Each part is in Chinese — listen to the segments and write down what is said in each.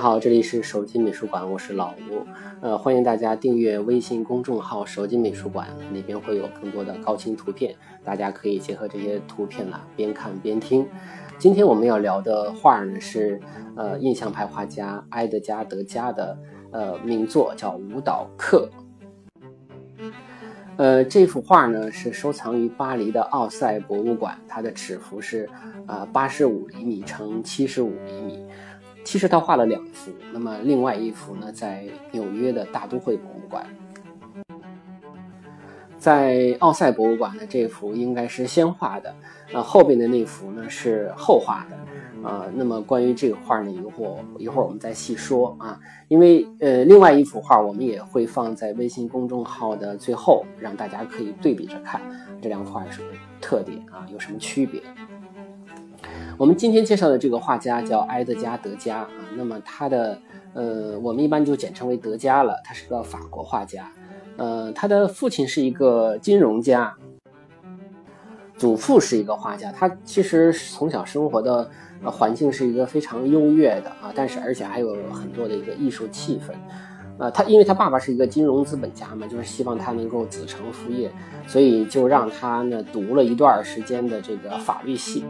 好，这里是手机美术馆，我是老吴。呃，欢迎大家订阅微信公众号“手机美术馆”，里边会有更多的高清图片，大家可以结合这些图片呢，边看边听。今天我们要聊的画呢是呃印象派画家埃德加·德加的呃名作，叫《舞蹈课》。呃，这幅画呢是收藏于巴黎的奥赛博物馆，它的尺幅是呃八十五厘米乘七十五厘米。其实他画了两幅，那么另外一幅呢在纽约的大都会博物馆。在奥赛博物馆的这幅应该是先画的，呃，后边的那幅呢是后画的。啊，那么关于这个画呢，一会儿一会儿我们再细说啊。因为呃，另外一幅画我们也会放在微信公众号的最后，让大家可以对比着看这两幅画有什么特点啊，有什么区别。我们今天介绍的这个画家叫埃德加·德加啊，那么他的呃，我们一般就简称为德加了。他是个法国画家，呃，他的父亲是一个金融家，祖父是一个画家。他其实从小生活的。呃，环境是一个非常优越的啊，但是而且还有很多的一个艺术气氛，呃，他因为他爸爸是一个金融资本家嘛，就是希望他能够子承父业，所以就让他呢读了一段时间的这个法律系，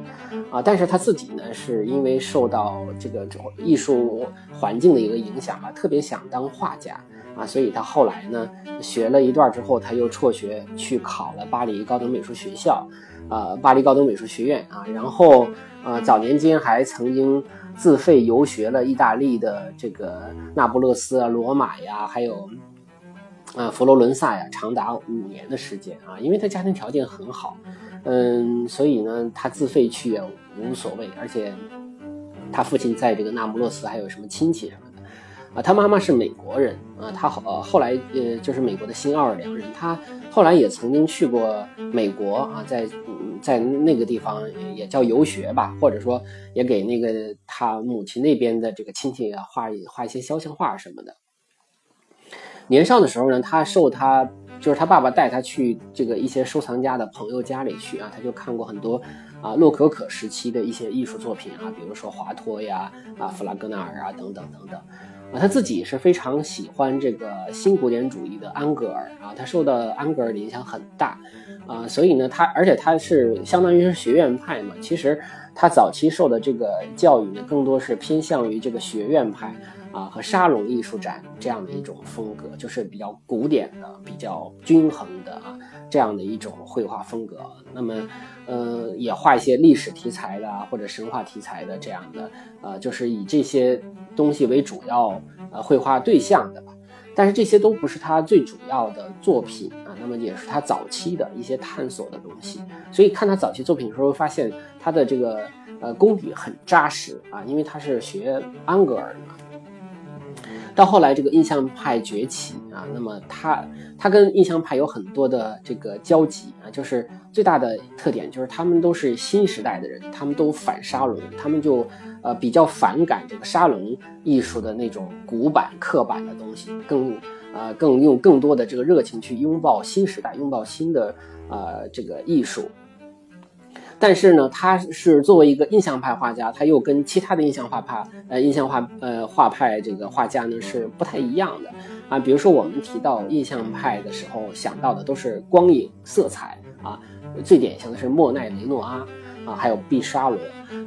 啊，但是他自己呢是因为受到这个艺术环境的一个影响吧，特别想当画家啊，所以他后来呢学了一段之后，他又辍学去考了巴黎高等美术学校，啊，巴黎高等美术学院啊，然后。呃，早年间还曾经自费游学了意大利的这个那不勒斯啊、罗马呀，还有啊佛罗伦萨呀，长达五年的时间啊。因为他家庭条件很好，嗯，所以呢，他自费去也无所谓。而且他父亲在这个那不勒斯还有什么亲戚什么啊。他妈妈是美国人啊，他后呃后来呃就是美国的新奥尔良人。他后来也曾经去过美国啊，在。在那个地方也叫游学吧，或者说也给那个他母亲那边的这个亲戚画画一些肖像画什么的。年少的时候呢，他受他就是他爸爸带他去这个一些收藏家的朋友家里去啊，他就看过很多啊洛可可时期的一些艺术作品啊，比如说华托呀啊弗拉戈纳尔啊等等等等。啊，他自己是非常喜欢这个新古典主义的安格尔啊，他受到安格尔的影响很大啊，所以呢，他而且他是相当于是学院派嘛，其实他早期受的这个教育呢，更多是偏向于这个学院派啊和沙龙艺术展这样的一种风格，就是比较古典的、比较均衡的啊这样的一种绘画风格。那么。呃，也画一些历史题材的啊或者神话题材的这样的，呃，就是以这些东西为主要呃绘画对象的。但是这些都不是他最主要的作品啊，那么也是他早期的一些探索的东西。所以看他早期作品的时候，发现他的这个呃功底很扎实啊，因为他是学安格尔的。到后来，这个印象派崛起啊，那么他他跟印象派有很多的这个交集啊，就是最大的特点就是他们都是新时代的人，他们都反沙龙，他们就呃比较反感这个沙龙艺术的那种古板刻板的东西，更呃更用更多的这个热情去拥抱新时代，拥抱新的呃这个艺术。但是呢，他是作为一个印象派画家，他又跟其他的印象画派，呃，印象画，呃，画派这个画家呢是不太一样的啊。比如说我们提到印象派的时候，想到的都是光影、色彩啊，最典型的是莫奈、雷诺阿啊，还有毕沙罗。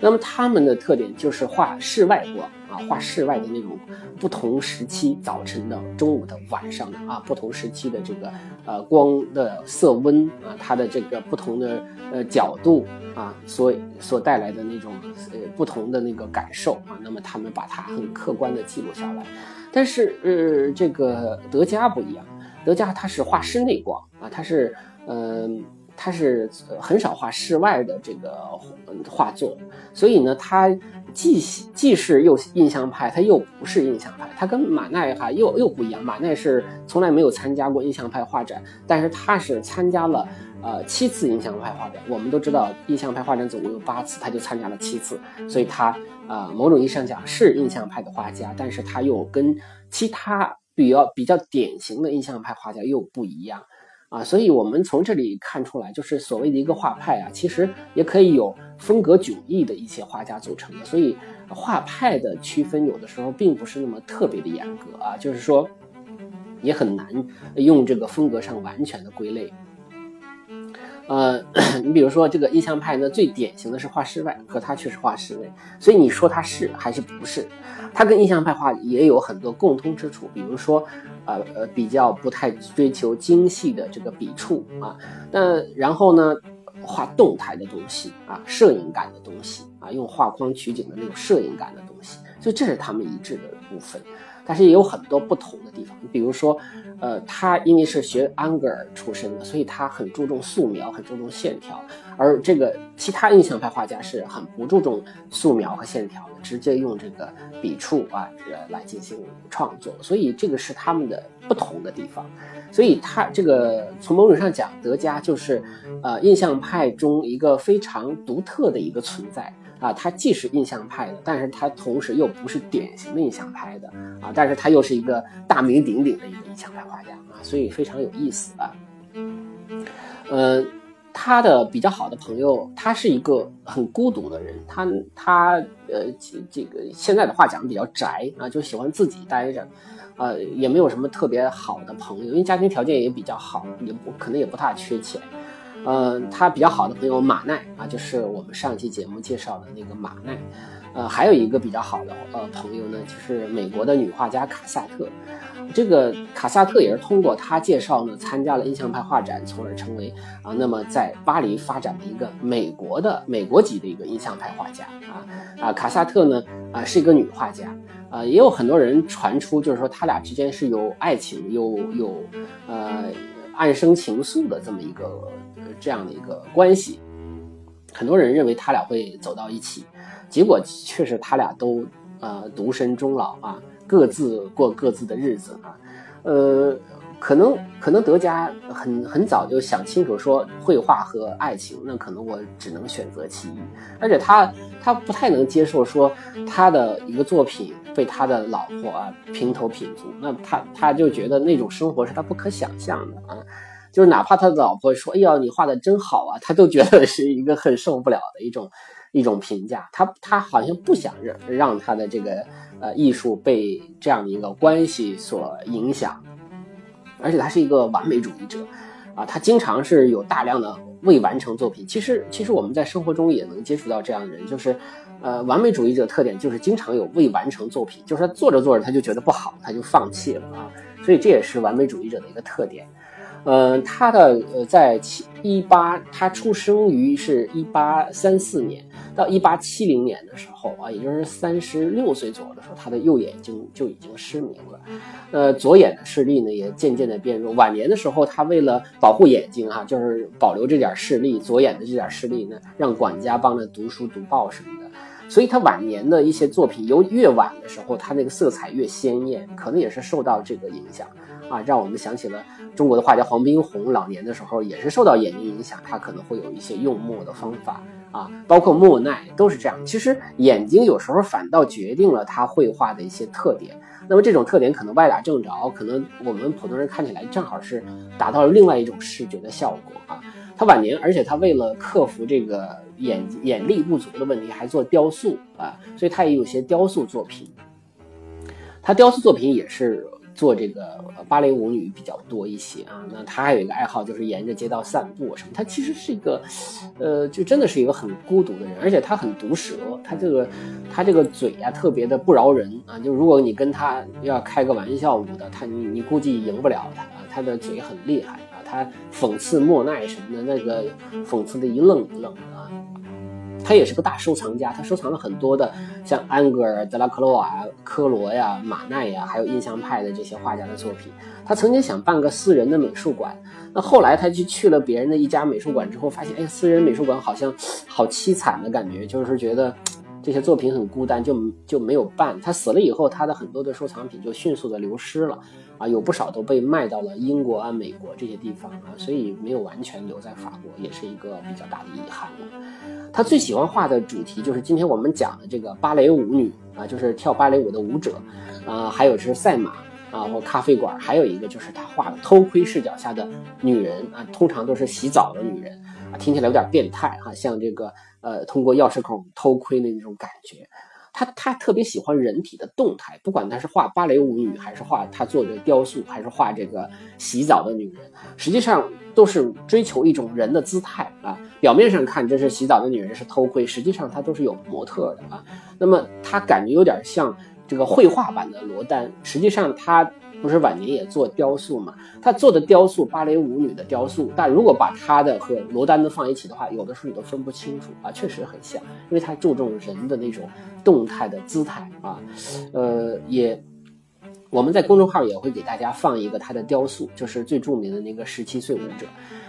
那么他们的特点就是画室外光画室外的那种不同时期，早晨的、中午的、晚上的啊，不同时期的这个呃光的色温啊，它的这个不同的呃角度啊，所所带来的那种呃不同的那个感受啊，那么他们把它很客观的记录下来。但是呃，这个德加不一样，德加他是画室内光啊，他是嗯。他是很少画室外的这个画作，所以呢，他既既是又印象派，他又不是印象派，他跟马奈哈又又不一样。马奈是从来没有参加过印象派画展，但是他是参加了呃七次印象派画展。我们都知道印象派画展总共有八次，他就参加了七次，所以他啊某种意义上讲是印象派的画家，但是他又跟其他比较比较典型的印象派画家又不一样。啊，所以我们从这里看出来，就是所谓的一个画派啊，其实也可以有风格迥异的一些画家组成的。所以画派的区分有的时候并不是那么特别的严格啊，就是说也很难用这个风格上完全的归类。呃，你比如说这个印象派呢，最典型的是画室外，可他却是画室内，所以你说他是还是不是？他跟印象派画也有很多共通之处，比如说。呃呃，比较不太追求精细的这个笔触啊，那然后呢，画动态的东西啊，摄影感的东西啊，用画框取景的那种摄影感的东西，所以这是他们一致的部分。但是也有很多不同的地方，比如说，呃，他因为是学安格尔出身的，所以他很注重素描，很注重线条，而这个其他印象派画家是很不注重素描和线条的，直接用这个笔触啊来进行创作，所以这个是他们的不同的地方。所以他这个从某种上讲，德加就是，呃，印象派中一个非常独特的一个存在。啊，他既是印象派的，但是他同时又不是典型的印象派的啊，但是他又是一个大名鼎鼎的一个印象派画家啊，所以非常有意思啊。呃，他的比较好的朋友，他是一个很孤独的人，他他呃这个现在的话讲比较宅啊，就喜欢自己待着，呃，也没有什么特别好的朋友，因为家庭条件也比较好，也不可能也不大缺钱。呃，他比较好的朋友马奈啊，就是我们上期节目介绍的那个马奈。呃，还有一个比较好的呃朋友呢，就是美国的女画家卡萨特。这个卡萨特也是通过他介绍呢，参加了印象派画展，从而成为啊，那么在巴黎发展的一个美国的美国籍的一个印象派画家啊啊。卡萨特呢啊是一个女画家啊，也有很多人传出就是说他俩之间是有爱情，有有呃暗生情愫的这么一个。这样的一个关系，很多人认为他俩会走到一起，结果确实他俩都呃独身终老啊，各自过各自的日子啊，呃，可能可能德加很很早就想清楚说绘画和爱情，那可能我只能选择其一，而且他他不太能接受说他的一个作品被他的老婆啊平头品足，那他他就觉得那种生活是他不可想象的啊。就是哪怕他的老婆说：“哎呀，你画的真好啊！”他都觉得是一个很受不了的一种一种评价。他他好像不想让让他的这个呃艺术被这样的一个关系所影响，而且他是一个完美主义者啊，他经常是有大量的未完成作品。其实其实我们在生活中也能接触到这样的人，就是呃完美主义者特点就是经常有未完成作品，就是他做着做着他就觉得不好，他就放弃了啊。所以这也是完美主义者的一个特点。嗯，他的呃，在七一八，他出生于是一八三四年到一八七零年的时候啊，也就是三十六岁左右的时候，他的右眼睛就已经失明了，呃，左眼的视力呢也渐渐的变弱。晚年的时候，他为了保护眼睛哈，就是保留这点视力，左眼的这点视力呢，让管家帮他读书读报什么的。所以他晚年的一些作品，由越晚的时候，他那个色彩越鲜艳，可能也是受到这个影响。啊，让我们想起了中国的画家黄宾虹，老年的时候也是受到眼睛影响，他可能会有一些用墨的方法啊，包括莫奈都是这样。其实眼睛有时候反倒决定了他绘画的一些特点，那么这种特点可能歪打正着，可能我们普通人看起来正好是达到了另外一种视觉的效果啊。他晚年，而且他为了克服这个眼眼力不足的问题，还做雕塑啊，所以他也有些雕塑作品。他雕塑作品也是。做这个芭蕾舞女比较多一些啊，那她还有一个爱好就是沿着街道散步什么。她其实是一个，呃，就真的是一个很孤独的人，而且她很毒舌，她这个她这个嘴呀特别的不饶人啊。就如果你跟她要开个玩笑舞的，她你你估计赢不了她啊。她的嘴很厉害啊，她讽刺莫奈什么的那个讽刺的一愣一愣的啊。他也是个大收藏家，他收藏了很多的像安格尔、德拉克罗瓦、科罗呀、马奈呀，还有印象派的这些画家的作品。他曾经想办个私人的美术馆，那后来他就去了别人的一家美术馆之后，发现哎，私人美术馆好像好凄惨的感觉，就是觉得。这些作品很孤单，就就没有办。他死了以后，他的很多的收藏品就迅速的流失了，啊，有不少都被卖到了英国啊、美国这些地方啊，所以没有完全留在法国，也是一个比较大的遗憾了。他最喜欢画的主题就是今天我们讲的这个芭蕾舞女啊，就是跳芭蕾舞的舞者，啊，还有是赛马啊或咖啡馆，还有一个就是他画的偷窥视角下的女人啊，通常都是洗澡的女人，听起来有点变态哈，像这个。呃，通过钥匙孔偷窥的那种感觉，他他特别喜欢人体的动态，不管他是画芭蕾舞女，还是画他做的雕塑，还是画这个洗澡的女人，实际上都是追求一种人的姿态啊。表面上看这是洗澡的女人是偷窥，实际上她都是有模特的啊。那么他感觉有点像这个绘画版的罗丹，实际上他。不是晚年也做雕塑嘛？他做的雕塑，芭蕾舞女的雕塑，但如果把他的和罗丹的放一起的话，有的时候你都分不清楚啊，确实很像，因为他注重人的那种动态的姿态啊。呃，也我们在公众号也会给大家放一个他的雕塑，就是最著名的那个十七岁舞者。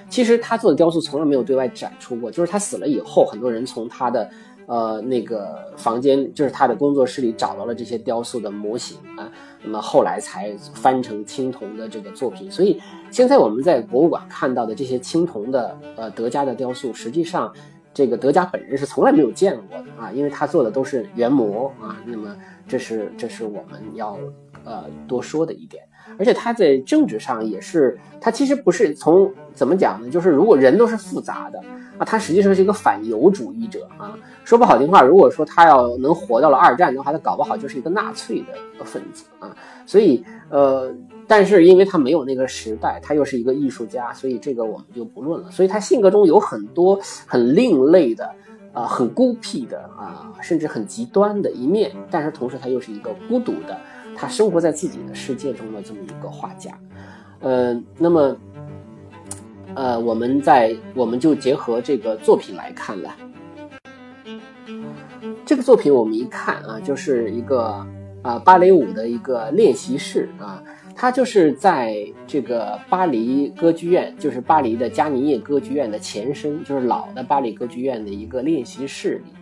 其实他做的雕塑从来没有对外展出过，就是他死了以后，很多人从他的。呃，那个房间就是他的工作室里找到了这些雕塑的模型啊，那么后来才翻成青铜的这个作品。所以现在我们在博物馆看到的这些青铜的呃德加的雕塑，实际上这个德加本人是从来没有见过的啊，因为他做的都是原模啊。那么这是这是我们要呃多说的一点。而且他在政治上也是，他其实不是从怎么讲呢？就是如果人都是复杂的啊，他实际上是一个反犹主义者啊。说不好听话，如果说他要能活到了二战的话，他搞不好就是一个纳粹的分子啊。所以呃，但是因为他没有那个时代，他又是一个艺术家，所以这个我们就不论了。所以他性格中有很多很另类的啊，很孤僻的啊，甚至很极端的一面。但是同时他又是一个孤独的。他生活在自己的世界中的这么一个画家，呃，那么，呃，我们在我们就结合这个作品来看了。这个作品我们一看啊，就是一个啊芭蕾舞的一个练习室啊，它就是在这个巴黎歌剧院，就是巴黎的加尼叶歌剧院的前身，就是老的巴黎歌剧院的一个练习室里。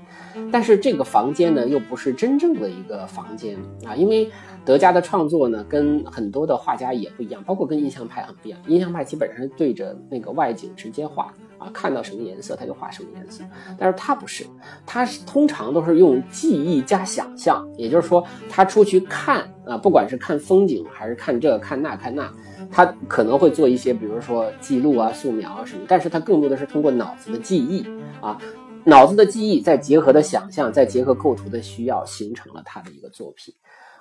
但是这个房间呢，又不是真正的一个房间啊，因为德加的创作呢，跟很多的画家也不一样，包括跟印象派很不一样。印象派基本上是对着那个外景直接画啊，看到什么颜色他就画什么颜色。但是他不是，他是通常都是用记忆加想象，也就是说，他出去看啊，不管是看风景还是看这看那看那，他可能会做一些，比如说记录啊、素描啊什么，但是他更多的是通过脑子的记忆啊。脑子的记忆，再结合的想象，再结合构图的需要，形成了他的一个作品，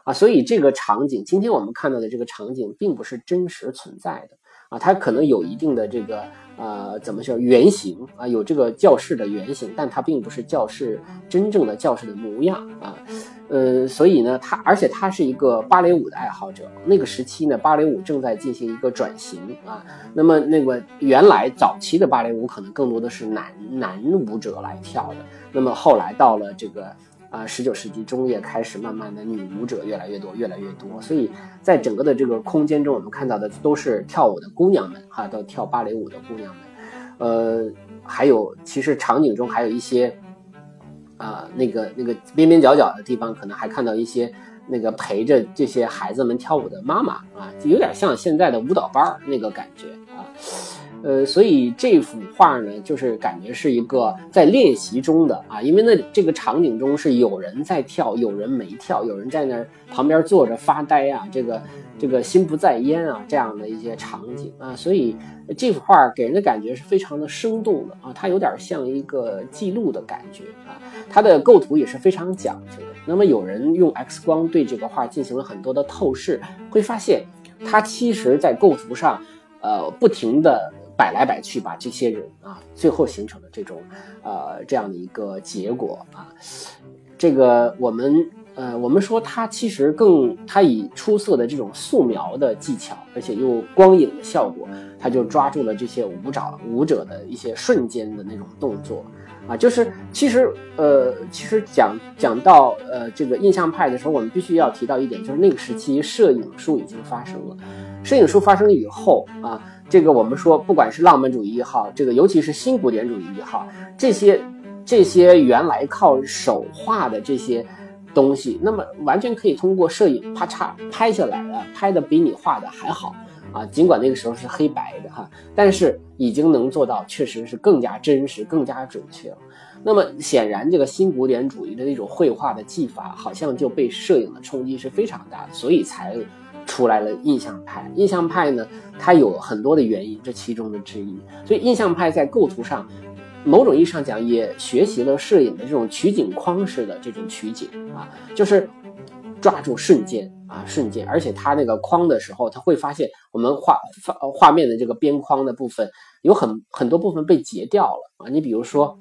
啊，所以这个场景，今天我们看到的这个场景，并不是真实存在的。啊，它可能有一定的这个呃，怎么说原型啊？有这个教室的原型，但它并不是教室真正的教室的模样啊。呃，所以呢，他而且他是一个芭蕾舞的爱好者。那个时期呢，芭蕾舞正在进行一个转型啊。那么那个原来早期的芭蕾舞可能更多的是男男舞者来跳的。那么后来到了这个。啊，十九世纪中叶开始，慢慢的女舞者越来越多，越来越多。所以在整个的这个空间中，我们看到的都是跳舞的姑娘们，哈，都跳芭蕾舞的姑娘们。呃，还有，其实场景中还有一些，啊，那个那个边边角角的地方，可能还看到一些那个陪着这些孩子们跳舞的妈妈啊，就有点像现在的舞蹈班那个感觉。呃，所以这幅画呢，就是感觉是一个在练习中的啊，因为那这个场景中是有人在跳，有人没跳，有人在那旁边坐着发呆啊，这个这个心不在焉啊，这样的一些场景啊，所以这幅画给人的感觉是非常的生动的啊，它有点像一个记录的感觉啊，它的构图也是非常讲究的。那么有人用 X 光对这个画进行了很多的透视，会发现它其实在构图上，呃，不停的。摆来摆去，把这些人啊，最后形成了这种，呃，这样的一个结果啊。这个我们。呃，我们说他其实更，他以出色的这种素描的技巧，而且又光影的效果，他就抓住了这些舞者舞者的一些瞬间的那种动作，啊，就是其实呃，其实讲讲到呃这个印象派的时候，我们必须要提到一点，就是那个时期摄影术已经发生了，摄影术发生以后啊，这个我们说不管是浪漫主义也好，这个尤其是新古典主义也好，这些这些原来靠手画的这些。东西，那么完全可以通过摄影啪嚓拍下来了，拍的比你画的还好啊！尽管那个时候是黑白的哈，但是已经能做到，确实是更加真实、更加准确了。那么显然，这个新古典主义的那种绘画的技法，好像就被摄影的冲击是非常大，所以才出来了印象派。印象派呢，它有很多的原因，这其中的之一。所以印象派在构图上。某种意义上讲，也学习了摄影的这种取景框式的这种取景啊，就是抓住瞬间啊，瞬间。而且它那个框的时候，他会发现我们画画画面的这个边框的部分有很很多部分被截掉了啊。你比如说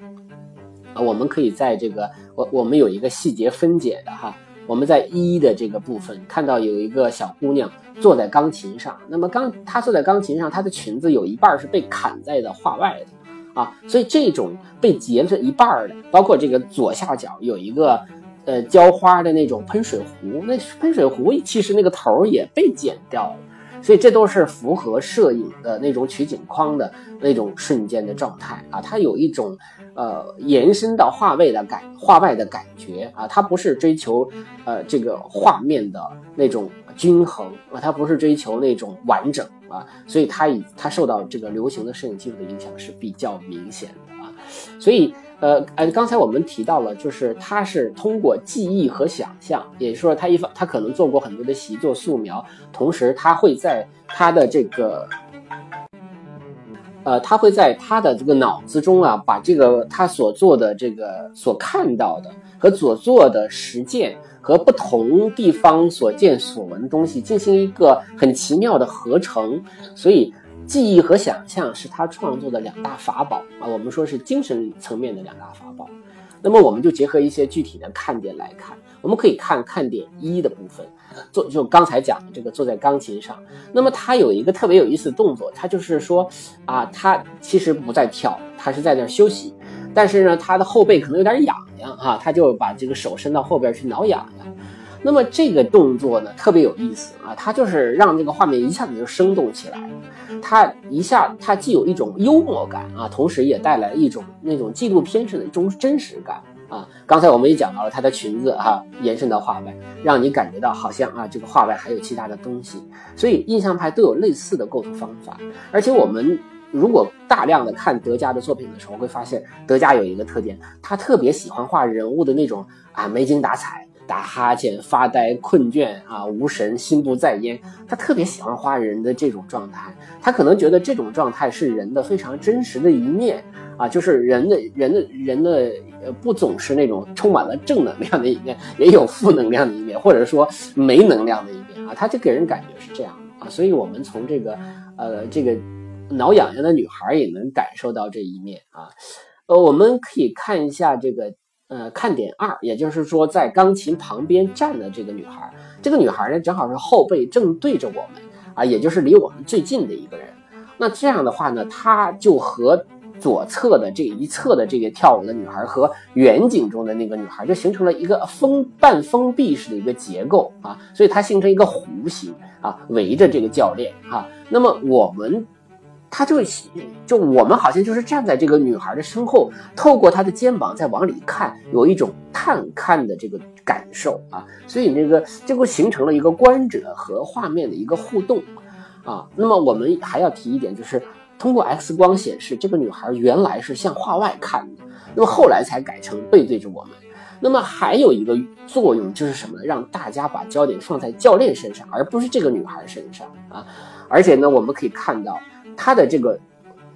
啊，我们可以在这个我我们有一个细节分解的哈，我们在一的这个部分看到有一个小姑娘坐在钢琴上，那么钢她坐在钢琴上，她的裙子有一半是被砍在的画外的。啊，所以这种被截了一半的，包括这个左下角有一个，呃，浇花的那种喷水壶，那喷水壶其实那个头也被剪掉了，所以这都是符合摄影的那种取景框的那种瞬间的状态啊，它有一种呃延伸到画外的感画外的感觉啊，它不是追求呃这个画面的那种均衡啊，它不是追求那种完整。啊，所以它以它受到这个流行的摄影技术的影响是比较明显的啊，所以呃呃，刚才我们提到了，就是他是通过记忆和想象，也就是说，他一方他可能做过很多的习作素描，同时他会在他的这个，呃，他会在他的这个脑子中啊，把这个他所做的这个所看到的和所做的实践。和不同地方所见所闻的东西进行一个很奇妙的合成，所以记忆和想象是他创作的两大法宝啊。我们说是精神层面的两大法宝。那么我们就结合一些具体的看点来看，我们可以看看点一的部分，坐就刚才讲的这个坐在钢琴上。那么他有一个特别有意思的动作，他就是说啊，他其实不在跳，他是在那休息。但是呢，他的后背可能有点痒痒啊，他就把这个手伸到后边去挠痒痒。那么这个动作呢，特别有意思啊，它就是让这个画面一下子就生动起来。它一下，它既有一种幽默感啊，同时也带来一种那种纪录片式的一种真实感啊。刚才我们也讲到了她的裙子哈，延伸到画外，让你感觉到好像啊，这个画外还有其他的东西。所以印象派都有类似的构图方法，而且我们。如果大量的看德加的作品的时候，会发现德加有一个特点，他特别喜欢画人物的那种啊没精打采、打哈欠、发呆、困倦啊、无神、心不在焉。他特别喜欢画人的这种状态，他可能觉得这种状态是人的非常真实的一面啊，就是人的人的人的呃不总是那种充满了正能量的一面，也有负能量的一面，或者说没能量的一面啊，他就给人感觉是这样啊。所以我们从这个呃这个。挠痒痒的女孩也能感受到这一面啊，呃，我们可以看一下这个呃看点二，也就是说在钢琴旁边站的这个女孩，这个女孩呢正好是后背正对着我们啊，也就是离我们最近的一个人。那这样的话呢，她就和左侧的这一侧的这个跳舞的女孩和远景中的那个女孩就形成了一个封半封闭式的一个结构啊，所以它形成一个弧形啊，围着这个教练啊。那么我们。他就就我们好像就是站在这个女孩的身后，透过她的肩膀再往里看，有一种探看的这个感受啊，所以那个这个形成了一个观者和画面的一个互动啊。那么我们还要提一点，就是通过 X 光显示，这个女孩原来是向画外看的，那么后来才改成背对着我们。那么还有一个作用就是什么呢？让大家把焦点放在教练身上，而不是这个女孩身上啊。而且呢，我们可以看到。它的这个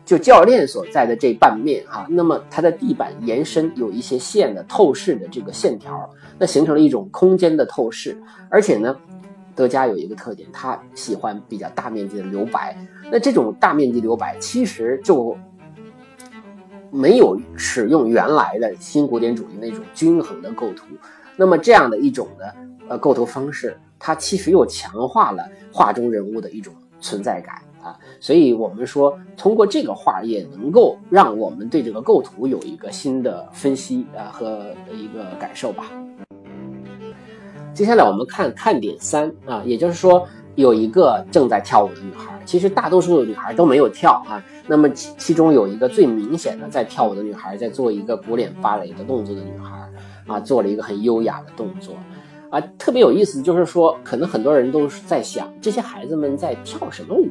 就教练所在的这半面哈，那么它的地板延伸有一些线的透视的这个线条，那形成了一种空间的透视。而且呢，德加有一个特点，他喜欢比较大面积的留白。那这种大面积留白其实就没有使用原来的新古典主义那种均衡的构图。那么这样的一种的呃构图方式，它其实又强化了画中人物的一种存在感啊。所以我们说，通过这个画也能够让我们对这个构图有一个新的分析啊和一个感受吧。接下来我们看看点三啊，也就是说有一个正在跳舞的女孩，其实大多数的女孩都没有跳啊。那么其其中有一个最明显的在跳舞的女孩，在做一个古典芭蕾的动作的女孩啊，做了一个很优雅的动作啊，特别有意思。就是说，可能很多人都是在想，这些孩子们在跳什么舞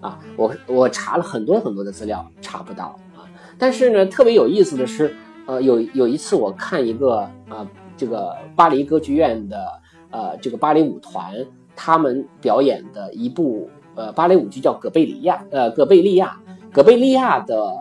啊？我我查了很多很多的资料，查不到啊。但是呢，特别有意思的是，呃，有有一次我看一个啊。这个巴黎歌剧院的呃，这个芭蕾舞团，他们表演的一部呃芭蕾舞剧叫《葛贝利亚》。呃，葛贝利亚，葛贝利亚的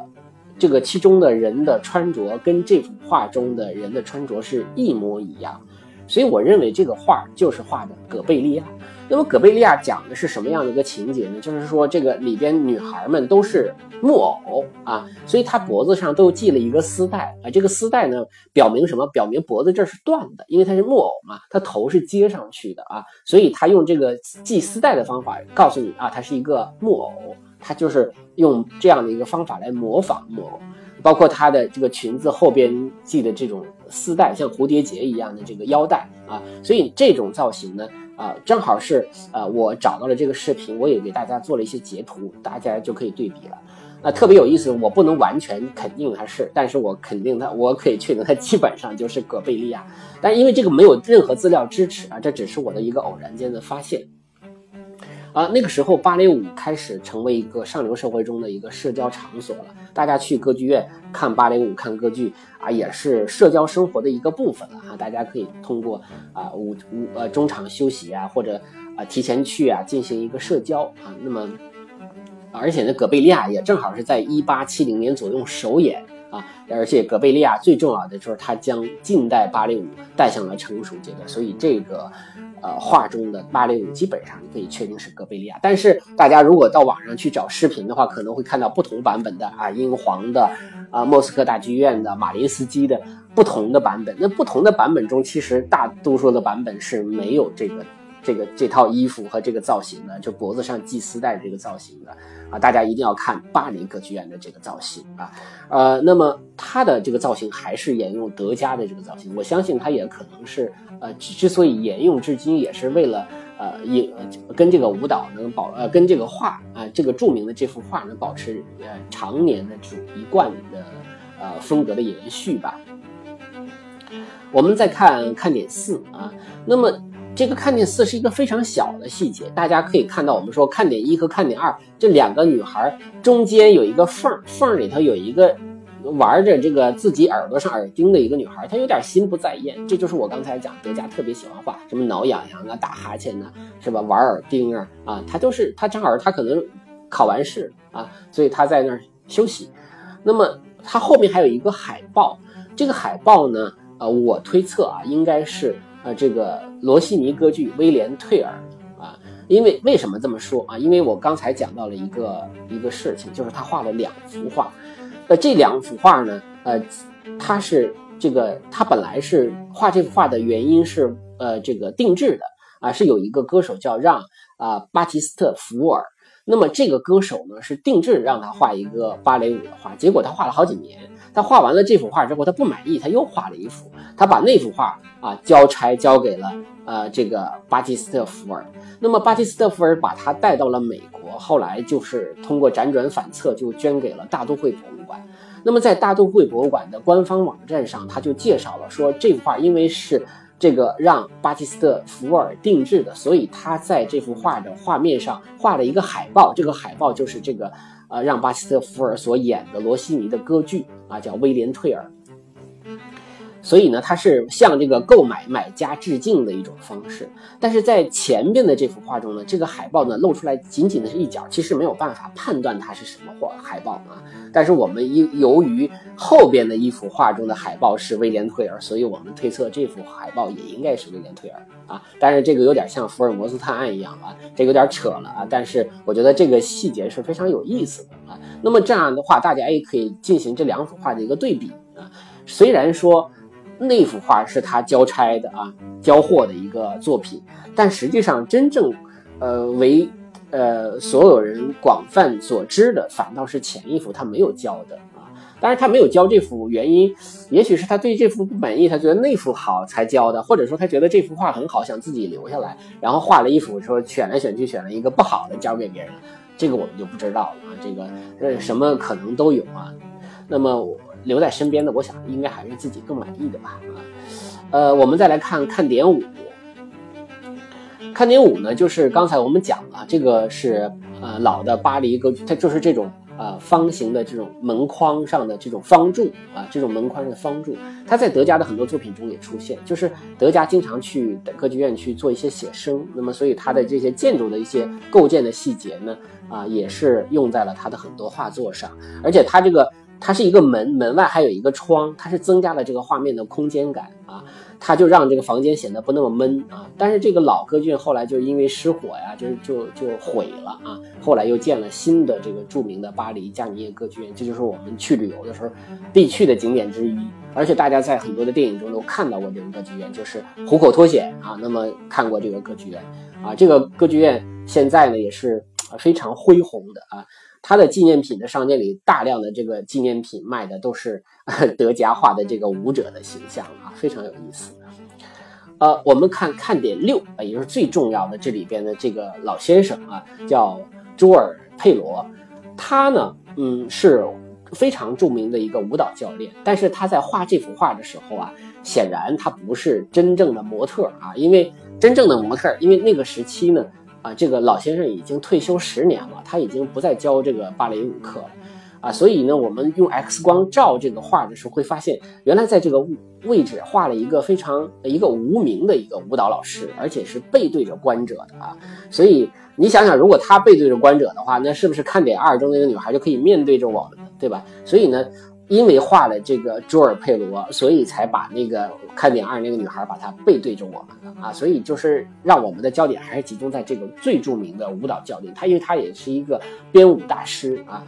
这个其中的人的穿着跟这幅画中的人的穿着是一模一样，所以我认为这个画就是画的葛贝利亚。那么葛贝利亚讲的是什么样的一个情节呢？就是说这个里边女孩们都是木偶啊，所以她脖子上都系了一个丝带啊。这个丝带呢，表明什么？表明脖子这是断的，因为她是木偶嘛，她头是接上去的啊，所以她用这个系丝带的方法告诉你啊，她是一个木偶，她就是用这样的一个方法来模仿木偶。包括她的这个裙子后边系的这种丝带，像蝴蝶结一样的这个腰带啊，所以这种造型呢。啊，正好是呃，我找到了这个视频，我也给大家做了一些截图，大家就可以对比了。那特别有意思，我不能完全肯定它是，但是我肯定它，我可以确定它基本上就是葛贝利亚。但因为这个没有任何资料支持啊，这只是我的一个偶然间的发现。啊，那个时候芭蕾舞开始成为一个上流社会中的一个社交场所了。大家去歌剧院看芭蕾舞、看歌剧啊，也是社交生活的一个部分了啊。大家可以通过啊午午呃中场休息啊，或者啊提前去啊进行一个社交啊。那么，而且呢，葛贝利亚也正好是在一八七零年左右首演啊。而且葛贝利亚最重要的就是他将近代芭蕾舞带向了成熟阶段，所以这个。呃，画中的芭蕾舞基本上你可以确定是哥贝利亚，但是大家如果到网上去找视频的话，可能会看到不同版本的啊，英皇的，啊，莫斯科大剧院的，马林斯基的不同的版本。那不同的版本中，其实大多数的版本是没有这个。这个这套衣服和这个造型的，就脖子上系丝带的这个造型的啊，大家一定要看巴黎歌剧院的这个造型啊，呃，那么它的这个造型还是沿用德加的这个造型，我相信它也可能是呃之所以沿用至今，也是为了呃也跟这个舞蹈能保呃跟这个画啊这个著名的这幅画能保持呃常年的这种一贯的呃风格的延续吧。我们再看看点四啊，那么。这个看点四是一个非常小的细节，大家可以看到，我们说看点一和看点二这两个女孩中间有一个缝，缝里头有一个玩着这个自己耳朵上耳钉的一个女孩，她有点心不在焉。这就是我刚才讲德加特别喜欢画什么挠痒痒啊、打哈欠呐，是吧？玩耳钉啊，啊，她都是她正好她可能考完试啊，所以她在那儿休息。那么她后面还有一个海报，这个海报呢，呃，我推测啊，应该是。呃，这个罗西尼歌剧《威廉退尔》啊，因为为什么这么说啊？因为我刚才讲到了一个一个事情，就是他画了两幅画，呃，这两幅画呢，呃，他是这个他本来是画这幅画的原因是呃这个定制的啊，是有一个歌手叫让啊巴提斯特·福尔。那么这个歌手呢是定制让他画一个芭蕾舞的画，结果他画了好几年。他画完了这幅画之后，他不满意，他又画了一幅。他把那幅画啊交差交给了呃这个巴蒂斯特·福尔。那么巴蒂斯特·福尔把他带到了美国，后来就是通过辗转反侧就捐给了大都会博物馆。那么在大都会博物馆的官方网站上，他就介绍了说这幅画因为是。这个让巴蒂斯特·福尔定制的，所以他在这幅画的画面上画了一个海报，这个海报就是这个，呃，让巴蒂斯特·福尔所演的罗西尼的歌剧啊，叫《威廉·退尔》。所以呢，它是向这个购买买家致敬的一种方式。但是在前边的这幅画中呢，这个海报呢露出来仅仅的是一角，其实没有办法判断它是什么画海报啊。但是我们因由于后边的一幅画中的海报是威廉退尔，所以我们推测这幅海报也应该是威廉退尔啊。但是这个有点像福尔摩斯探案一样啊，这有点扯了啊。但是我觉得这个细节是非常有意思的啊。那么这样的话，大家也可以进行这两幅画的一个对比啊。虽然说。那幅画是他交差的啊，交货的一个作品，但实际上真正，呃，为呃所有人广泛所知的，反倒是前一幅他没有交的啊。当然，他没有交这幅原因，也许是他对这幅不满意，他觉得那幅好才交的，或者说他觉得这幅画很好，想自己留下来，然后画了一幅，说选来选去选了一个不好的交给别人，这个我们就不知道了啊。这个呃什么可能都有啊。那么留在身边的，我想应该还是自己更满意的吧啊。呃，我们再来看看点五。看点五呢，就是刚才我们讲了，这个是呃老的巴黎歌剧，它就是这种呃方形的这种门框上的这种方柱啊，这种门框的方柱，它在德加的很多作品中也出现，就是德加经常去歌剧院去做一些写生，那么所以它的这些建筑的一些构建的细节呢，啊也是用在了他的很多画作上，而且他这个。它是一个门，门外还有一个窗，它是增加了这个画面的空间感啊，它就让这个房间显得不那么闷啊。但是这个老歌剧院后来就因为失火呀，就就就毁了啊。后来又建了新的这个著名的巴黎加尼耶歌剧院，这就是我们去旅游的时候必去的景点之一。而且大家在很多的电影中都看到过这个歌剧院，就是《虎口脱险》啊。那么看过这个歌剧院啊，这个歌剧院现在呢也是非常恢宏的啊。他的纪念品的商店里，大量的这个纪念品卖的都是 德加画的这个舞者的形象啊，非常有意思。呃，我们看看点六，也就是最重要的这里边的这个老先生啊，叫朱尔佩罗，他呢，嗯，是非常著名的一个舞蹈教练，但是他在画这幅画的时候啊，显然他不是真正的模特啊，因为真正的模特，因为那个时期呢。啊，这个老先生已经退休十年了，他已经不再教这个芭蕾舞课了，啊，所以呢，我们用 X 光照这个画的时候，会发现原来在这个位置画了一个非常一个无名的一个舞蹈老师，而且是背对着观者的啊，所以你想想，如果他背对着观者的话，那是不是看点二中那个女孩就可以面对着我们，对吧？所以呢。因为画了这个朱尔佩罗，所以才把那个看点二那个女孩把她背对着我们了啊，所以就是让我们的焦点还是集中在这个最著名的舞蹈教练，他因为他也是一个编舞大师啊，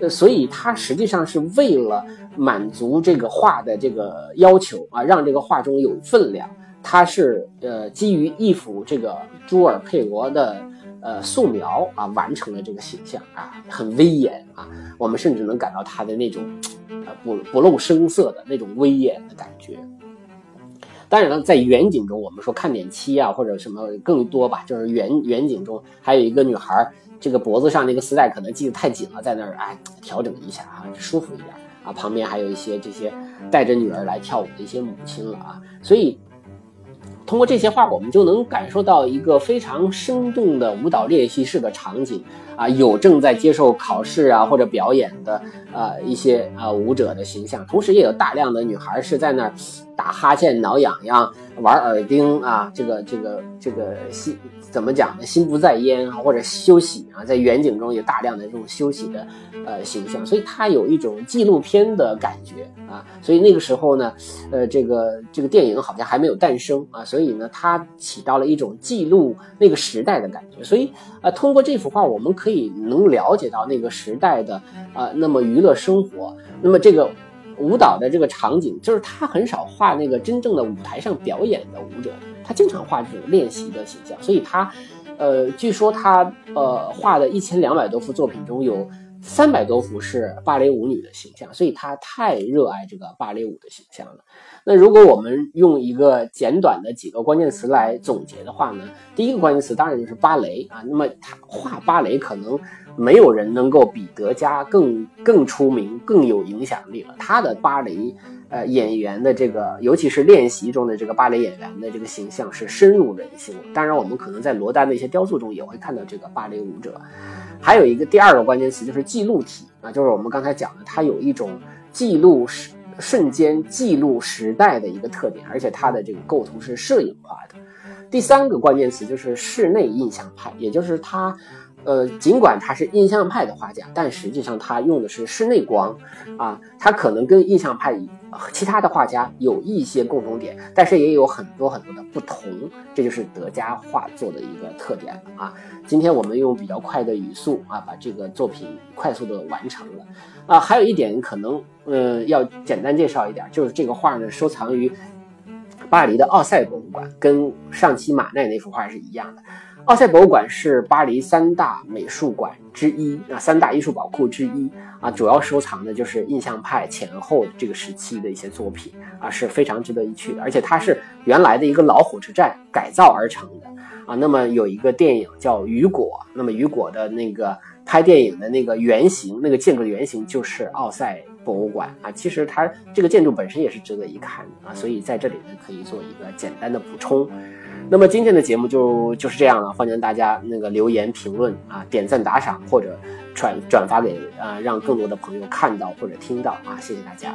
呃，所以他实际上是为了满足这个画的这个要求啊，让这个画中有分量，他是呃基于一幅这个朱尔佩罗的。呃，素描啊，完成了这个形象啊，很威严啊，我们甚至能感到他的那种，呃，不不露声色的那种威严的感觉。当然了，在远景中，我们说看点七啊，或者什么更多吧，就是远远景中还有一个女孩，这个脖子上那个丝带可能系得太紧了，在那儿哎调整一下啊，舒服一点啊。旁边还有一些这些带着女儿来跳舞的一些母亲了啊，所以。通过这些画，我们就能感受到一个非常生动的舞蹈练习室的场景。啊，有正在接受考试啊或者表演的啊一些啊舞者的形象，同时也有大量的女孩是在那儿打哈欠、挠痒痒、玩耳钉啊，这个这个这个心怎么讲呢？心不在焉啊，或者休息啊，在远景中有大量的这种休息的呃形象，所以它有一种纪录片的感觉啊。所以那个时候呢，呃，这个这个电影好像还没有诞生啊，所以呢，它起到了一种记录那个时代的感觉。所以啊，通过这幅画，我们可以能了解到那个时代的啊，那么娱乐生活，那么这个。舞蹈的这个场景，就是他很少画那个真正的舞台上表演的舞者，他经常画这种练习的形象。所以他，呃，据说他呃画的一千两百多幅作品中有三百多幅是芭蕾舞女的形象，所以他太热爱这个芭蕾舞的形象了。那如果我们用一个简短的几个关键词来总结的话呢，第一个关键词当然就是芭蕾啊。那么他画芭蕾可能。没有人能够比德加更更出名、更有影响力了。他的芭蕾，呃，演员的这个，尤其是练习中的这个芭蕾演员的这个形象是深入人心。当然，我们可能在罗丹的一些雕塑中也会看到这个芭蕾舞者。还有一个第二个关键词就是记录体啊，就是我们刚才讲的，它有一种记录时瞬间、记录时代的一个特点，而且它的这个构图是摄影化的。第三个关键词就是室内印象派，也就是它。呃，尽管他是印象派的画家，但实际上他用的是室内光，啊，他可能跟印象派其他的画家有一些共同点，但是也有很多很多的不同，这就是德家画作的一个特点啊。今天我们用比较快的语速啊，把这个作品快速的完成了啊。还有一点可能，呃，要简单介绍一点，就是这个画呢收藏于巴黎的奥赛博物馆，跟上期马奈那幅画是一样的。奥赛博物馆是巴黎三大美术馆之一啊，三大艺术宝库之一啊，主要收藏的就是印象派前后这个时期的一些作品啊，是非常值得一去的。而且它是原来的一个老火车站改造而成的啊。那么有一个电影叫《雨果》，那么雨果的那个拍电影的那个原型，那个建筑的原型就是奥赛博物馆啊。其实它这个建筑本身也是值得一看的啊，所以在这里呢可以做一个简单的补充。那么今天的节目就就是这样了，欢迎大家那个留言评论啊，点赞打赏或者转转发给啊，让更多的朋友看到或者听到啊，谢谢大家。